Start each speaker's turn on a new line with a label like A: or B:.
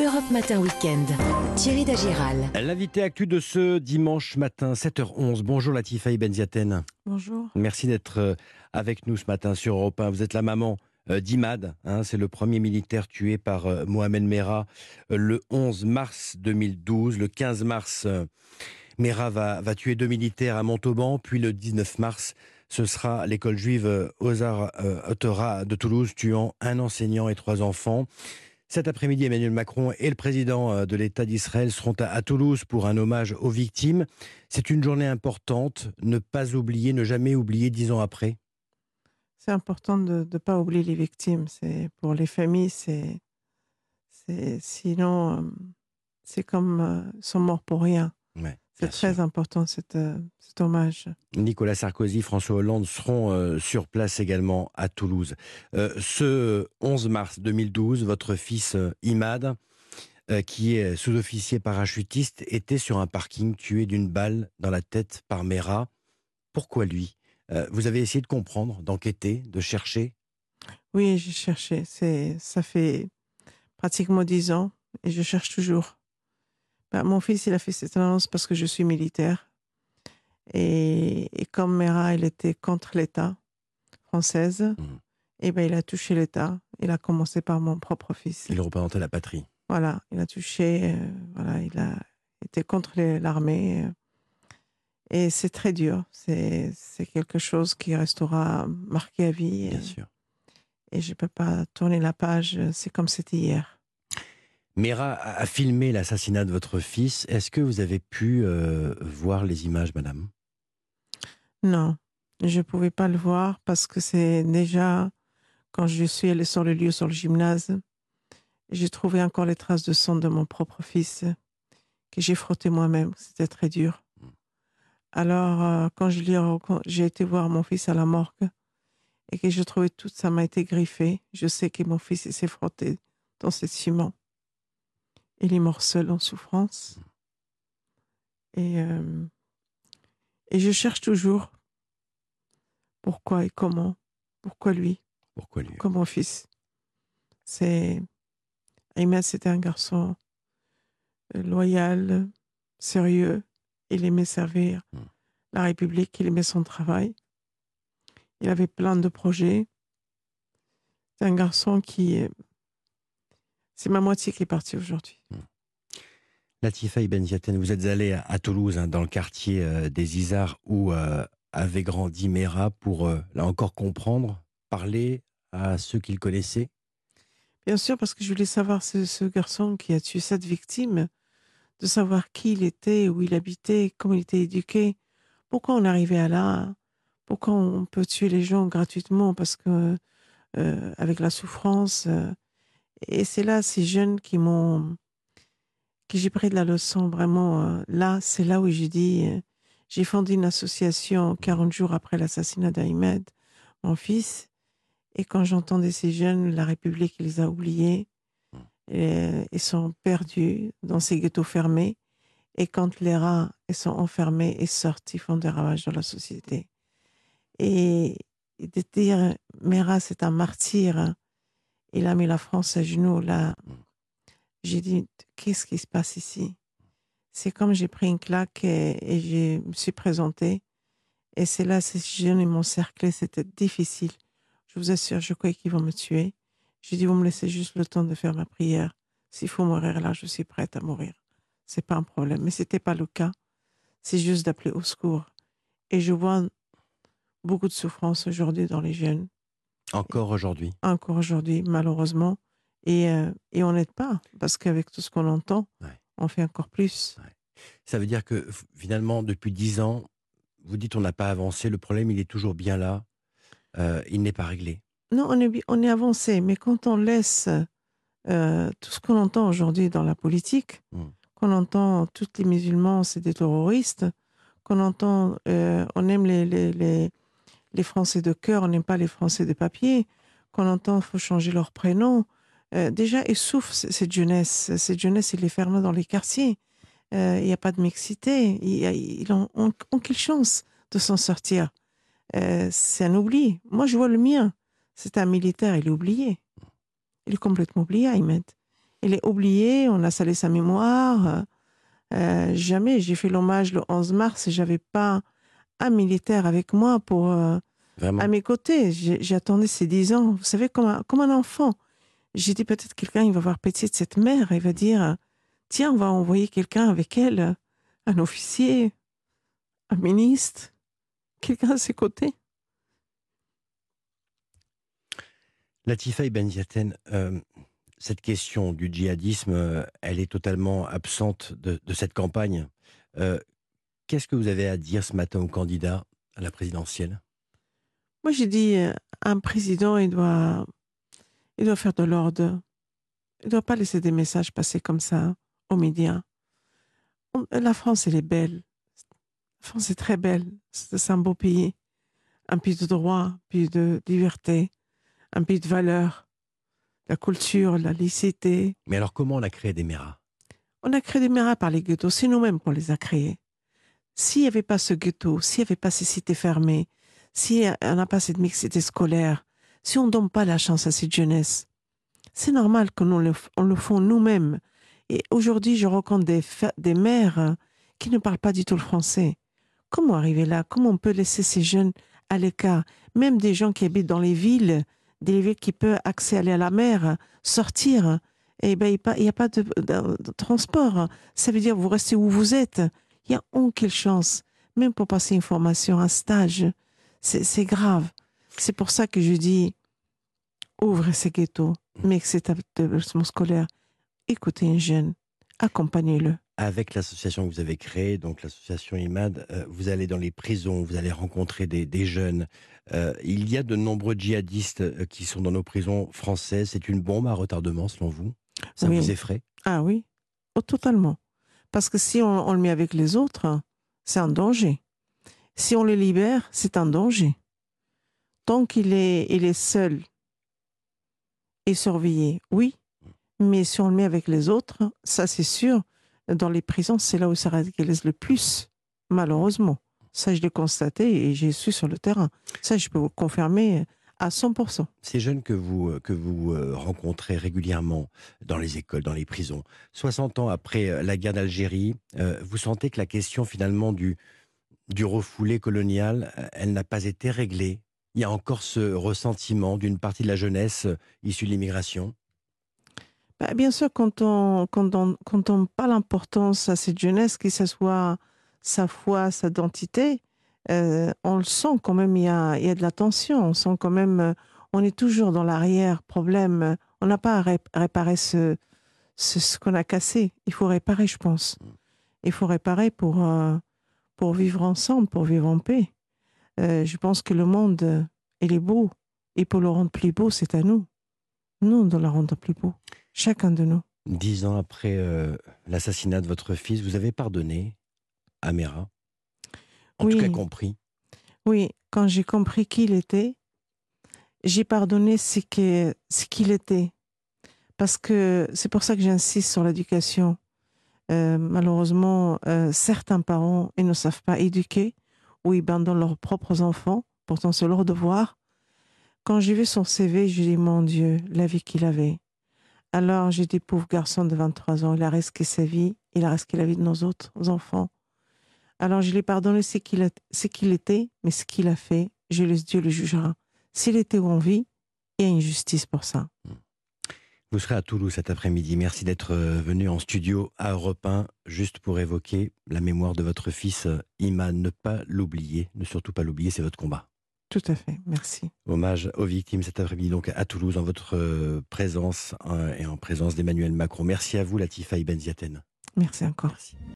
A: Europe Matin Weekend. Thierry Dagiral.
B: L'invité actu de ce dimanche matin, 7h11. Bonjour Latifa Benziaten.
C: Bonjour.
B: Merci d'être euh, avec nous ce matin sur Europe 1. Vous êtes la maman euh, d'Imad. Hein, c'est le premier militaire tué par euh, Mohamed Merah le 11 mars 2012. Le 15 mars, Merah va, va tuer deux militaires à Montauban. Puis le 19 mars, ce sera l'école juive Ozar Otera de Toulouse, tuant un enseignant et trois enfants. Cet après-midi, Emmanuel Macron et le président euh, de l'État d'Israël seront à, Toulouse pour un hommage aux victimes. C'est une journée importante, ne pas oublier, ne jamais oublier dix ans après.
C: C'est important de ne pas oublier les victimes. C'est pour les familles, c'est, sinon euh, c'est comme euh, sont morts pour rien. C'est très important euh, cet hommage.
B: Nicolas Sarkozy, François Hollande seront euh, sur place également à Toulouse. Euh, ce 11 mars 2012, votre fils Imad, qui est sous-officier parachutiste, était sur un parking tué d'une balle dans la tête par Mera. Pourquoi lui? Vous avez essayé de comprendre, d'enquêter, de chercher?
C: Oui, j'ai cherché. Ça fait pratiquement dix ans et je cherche toujours. Bah, mon fils, il a fait cette annonce parce que je suis militaire. Et, comme Mera, il était contre l'État française, mmh. et ben, il a touché l'État. Il a commencé par mon propre fils.
B: Il représentait la patrie.
C: Voilà, il a touché, euh, voilà, il a été contre l'armée. Euh, et c'est très dur. C'est quelque chose qui restera marqué à vie.
B: Bien sûr.
C: Et je ne peux pas tourner la page. C'est comme c'était hier.
B: Mera a filmé l'assassinat de votre fils. Est-ce que vous avez pu euh, voir les images, madame?
C: Non, je ne pouvais pas le voir parce que c'est déjà quand je suis allée sur le lieu, sur le gymnase, j'ai trouvé encore les traces de sang de mon propre fils que j'ai frotté moi-même. C'était très dur. Alors, euh, quand j'ai été voir mon fils à la morgue et que j'ai trouvé tout ça m'a été griffé, je sais que mon fils s'est frotté dans ce ciment et les morceaux en souffrance. Et, euh, et je cherche toujours pourquoi et comment. Pourquoi lui
B: Pourquoi lui?
C: Comme mon fils? C'est. Ahmed, c'était un garçon euh, loyal, sérieux. Il aimait servir hmm. la République, il aimait son travail. Il avait plein de projets. C'est un garçon qui c'est ma moitié qui est partie aujourd'hui. Hmm.
B: Latifa Ibn Ziaten, vous êtes allée à, Toulouse, hein, dans le quartier euh, des Isards, où euh, avait grandi Mera, pour, euh, là encore, comprendre, parler à ceux qu'il connaissait?
C: Bien sûr, parce que je voulais savoir ce, garçon qui a tué cette victime, de savoir qui il était, où il habitait, comment il était éduqué, pourquoi on arrivait à là, pourquoi on peut tuer les gens gratuitement, parce que avec la souffrance et c'est là, ces jeunes qui m'ont, que j'ai pris de la leçon vraiment. Euh, là, c'est là où j'ai dit, euh, j'ai fondé une association 40 jours après l'assassinat d'Ahmed, mon fils. Et quand j'entendais ces jeunes, la République les a oubliés. Et, ils sont perdus dans ces ghettos fermés. Et quand les rats ils sont enfermés et sortent, ils font des ravages dans la société. Et, de dire, Mera, c'est un martyr. Il a mis la France à genoux. Là, mm. j'ai dit, qu'est-ce qui se passe ici? C'est comme j'ai pris une claque et, je me suis présentée. Et c'est là, ces jeunes m'ont cerclé. C'était difficile. Je vous assure, je croyais qu'ils vont me tuer. J'ai dit, vous me laissez juste le temps de faire ma prière. S'il faut mourir là, je suis prête à mourir. C'est pas un problème. Mais c'était pas le cas. C'est juste d'appeler au secours. Et je vois beaucoup de souffrance aujourd'hui dans les jeunes.
B: Encore aujourd'hui.
C: Encore aujourd'hui, malheureusement. Et, euh, et on n'aide pas, parce qu'avec tout ce qu'on entend, on fait encore plus.
B: Ça veut dire que finalement, depuis dix ans, vous dites on n'a pas avancé, le problème il est toujours bien là, euh, il n'est pas réglé.
C: Non, on est, on est avancé, mais quand on laisse euh, tout ce qu'on entend aujourd'hui dans la politique, hmm. qu'on entend tous les musulmans, c'est des terroristes, qu'on entend, on aime les, les les Français de cœur, on pas les Français de papier, qu'on entend faut changer leur prénom. Euh, déjà, ils souffrent, cette jeunesse. Cette jeunesse, ils les ferment dans les quartiers. Euh, il n'y a pas de mixité. Ils ont, quelle chance de s'en sortir. Euh, c'est un oubli. Moi, je vois le mien. C'est un militaire, il est oublié. Il est complètement oublié, Ahmed. Elle est oubliée, on a salé sa mémoire. Euh, jamais. J'ai fait l'hommage le 11 mars et j'avais pas un militaire avec moi pour
B: Vraiment.
C: à mes côtés. Attendu ces dix ans. Vous savez, comme un, comme un enfant. J'ai dit peut-être quelqu'un, il va voir pitié de cette mère et va dire tiens, on va envoyer quelqu'un avec elle, un officier, un ministre, quelqu'un à ses côtés.
B: Latifa Ibn Ziaten, euh, cette question du djihadisme, euh, elle est totalement absente de, de cette campagne. Euh, Qu'est-ce que vous avez à dire ce matin au candidat à la présidentielle?
C: Moi, j'ai dit euh, un président, il doit, il doit faire de l'ordre. Il ne doit pas laisser des messages passer comme ça aux médias. On- La France, elle est belle. La France est très belle. C'est un beau pays. Un pays de droit, un pays de liberté, un pays de valeurs, la culture, la licité.
B: Mais alors comment on a créé des méras?
C: On a créé des méras par les ghettos. C'est nous-mêmes qu'on les a créés. S'il n'y avait pas ce ghetto, s'il n'y avait pas ces cités fermées, si on n'a pas cette mixité scolaire, si on ne donne pas la chance à cette jeunesse, c'est normal que nous le, on le nous-mêmes. Et aujourd'hui, je rencontre des, des mères euh, qui ne parlent pas du tout le français. Comment arriver là? Comment on peut laisser ces jeunes à l'écart? Même des gens qui habitent dans les villes, des villes qui peuvent accéder à la mer, sortir, et ben, il n'y a pas de transport. Ça veut dire vous restez où vous êtes. Il y a aucune chance, même pour passer une formation, un stage. C'est grave. C'est pour ça que je dis ouvrez ces ghettos, mais que cet établissement scolaire, écoutez un jeune, accompagnez-le.
B: Avec l'association que vous avez créée, donc l'association IMAD, euh, vous allez dans les prisons, vous allez rencontrer des, des jeunes. Euh, il y a de nombreux djihadistes euh, qui sont dans nos prisons françaises. C'est une bombe à retardement, selon vous? Ça
C: Oui.
B: vous effraie?
C: Ah oui, oh, totalement. Parce que si on, on le met avec les autres, c'est un danger. Si on le libère, c'est un danger. Tant qu'il est, il est seul et surveillé, oui. Mais si on le met avec les autres, ça c'est sûr, dans les prisons, c'est là où ça radicalise le plus, malheureusement. Ça, je l'ai constaté et j'ai su sur le terrain. Ça, je peux vous confirmer à 100%.
B: Ces jeunes que vous, euh, que vous euh, rencontrez régulièrement dans les écoles, dans les prisons, 60 ans après euh, la guerre d'Algérie, vous sentez que la question finalement du, du refoulé colonial, euh, elle n'a pas été réglée Il y a encore ce ressentiment d'une partie de la jeunesse euh, issue de l'immigration
C: Bah, bien sûr, quand on, quand on, quand on parle à cette jeunesse, que ce soit sa foi, sa identité, euh, on le sent quand même, il y a, il y a de la tension. On sent quand même, on est toujours dans l'arrière-problème. On n'a pas à ré- réparer ce, ce, ce qu'on a cassé. Il faut réparer, je pense. Il faut réparer pour, euh, pour vivre ensemble, pour vivre en paix. Euh, je pense que le monde, il est beau. Et pour le rendre plus beau, c'est à nous. Nous, on doit le rendre plus beau. Chacun de nous.
B: Dix ans après euh, l'assassinat de votre fils, vous avez pardonné à Mera En tout
C: Oui.
B: cas compris.
C: Oui, quand j'ai compris qui il était, j'ai pardonné ce qu'il était. Parce que c'est pour ça que j'insiste sur l'éducation. Euh, malheureusement, euh, certains parents ils ne savent pas éduquer ou ils abandonnent leurs propres enfants. Pourtant, c'est leur devoir. Quand j'ai vu son CV, j'ai dit, mon Dieu, la vie qu'il avait. Alors, j'ai dit, pauvre garçon de 23 ans, il a risqué sa vie, il a risqué la vie de nos autres enfants. Alors, je l'ai pardonné ce qu'il était, mais ce qu'il a fait, je laisse Dieu le jugera. S'il était en vie, il y a une justice pour ça.
B: Vous serez à Toulouse cet après-midi. Merci d'être euh, venu en studio à Europe 1, juste pour évoquer la mémoire de votre fils euh, Iman. Ne pas l'oublier, ne surtout pas l'oublier, c'est votre combat.
C: Tout à fait, merci.
B: Hommage aux victimes cet après-midi donc à Toulouse en votre euh, présence euh, et en présence d'Emmanuel Macron. Merci à vous Latifa Ibn Ziaten.
C: Merci encore.
B: Merci.